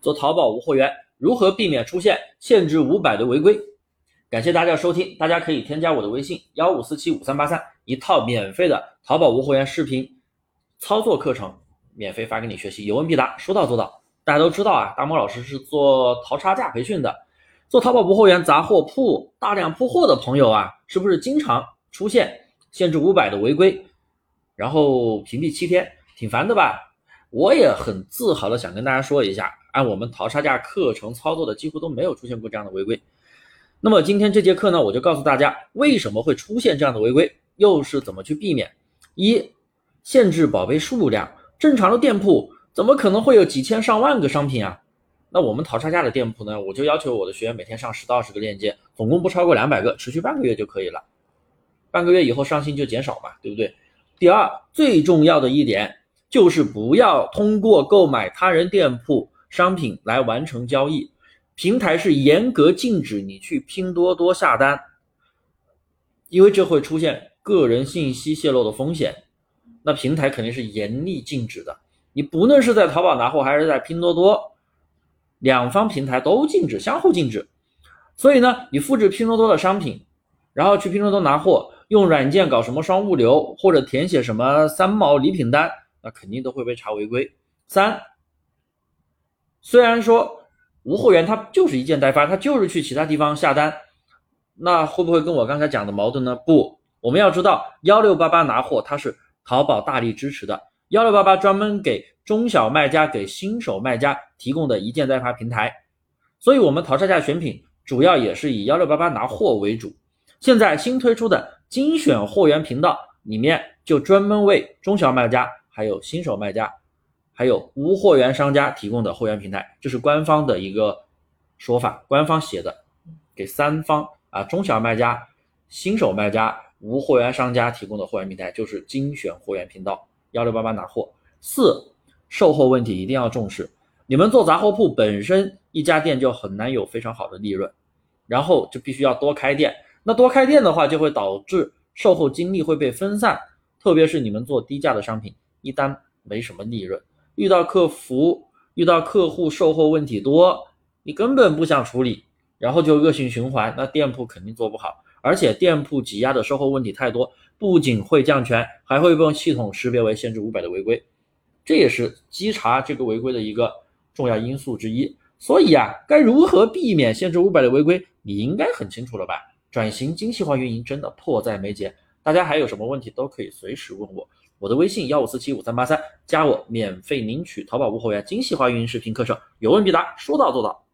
做淘宝无货源，如何避免出现限制五百的违规？感谢大家收听，大家可以添加我的微信幺五四七五三八三，一套免费的淘宝无货源视频操作课程，免费发给你学习，有问必答，说到做到。大家都知道啊，大猫老师是做淘差价培训的，做淘宝无货源杂货铺大量铺货的朋友啊，是不是经常出现限制五百的违规，然后屏蔽七天，挺烦的吧？我也很自豪的想跟大家说一下，按我们淘差价课程操作的，几乎都没有出现过这样的违规。那么今天这节课呢，我就告诉大家为什么会出现这样的违规，又是怎么去避免。一、限制宝贝数量，正常的店铺怎么可能会有几千上万个商品啊？那我们淘差价的店铺呢，我就要求我的学员每天上十到二十个链接，总共不超过两百个，持续半个月就可以了。半个月以后上新就减少嘛，对不对？第二，最重要的一点就是不要通过购买他人店铺商品来完成交易。平台是严格禁止你去拼多多下单，因为这会出现个人信息泄露的风险。那平台肯定是严厉禁止的。你不论是在淘宝拿货还是在拼多多，两方平台都禁止，相互禁止。所以呢，你复制拼多多的商品，然后去拼多多拿货，用软件搞什么双物流，或者填写什么三毛礼品单，那肯定都会被查违规。三，虽然说。无货源，它就是一件代发，它就是去其他地方下单，那会不会跟我刚才讲的矛盾呢？不，我们要知道幺六八八拿货，它是淘宝大力支持的，幺六八八专门给中小卖家、给新手卖家提供的一件代发平台，所以我们淘差价选品主要也是以幺六八八拿货为主。现在新推出的精选货源频道里面，就专门为中小卖家还有新手卖家。还有无货源商家提供的货源平台，这是官方的一个说法，官方写的，给三方啊中小卖家、新手卖家、无货源商家提供的货源平台就是精选货源频道，幺六八八拿货。四，售后问题一定要重视。你们做杂货铺本身一家店就很难有非常好的利润，然后就必须要多开店。那多开店的话，就会导致售后精力会被分散，特别是你们做低价的商品，一单没什么利润。遇到客服、遇到客户售后问题多，你根本不想处理，然后就恶性循环，那店铺肯定做不好。而且店铺挤压的售后问题太多，不仅会降权，还会被系统识别为限制五百的违规，这也是稽查这个违规的一个重要因素之一。所以啊，该如何避免限制五百的违规，你应该很清楚了吧？转型精细化运营真的迫在眉睫，大家还有什么问题都可以随时问我。我的微信幺五四七五三八三，加我免费领取淘宝无货源精细化运营视频课程，有问必答，说到做到。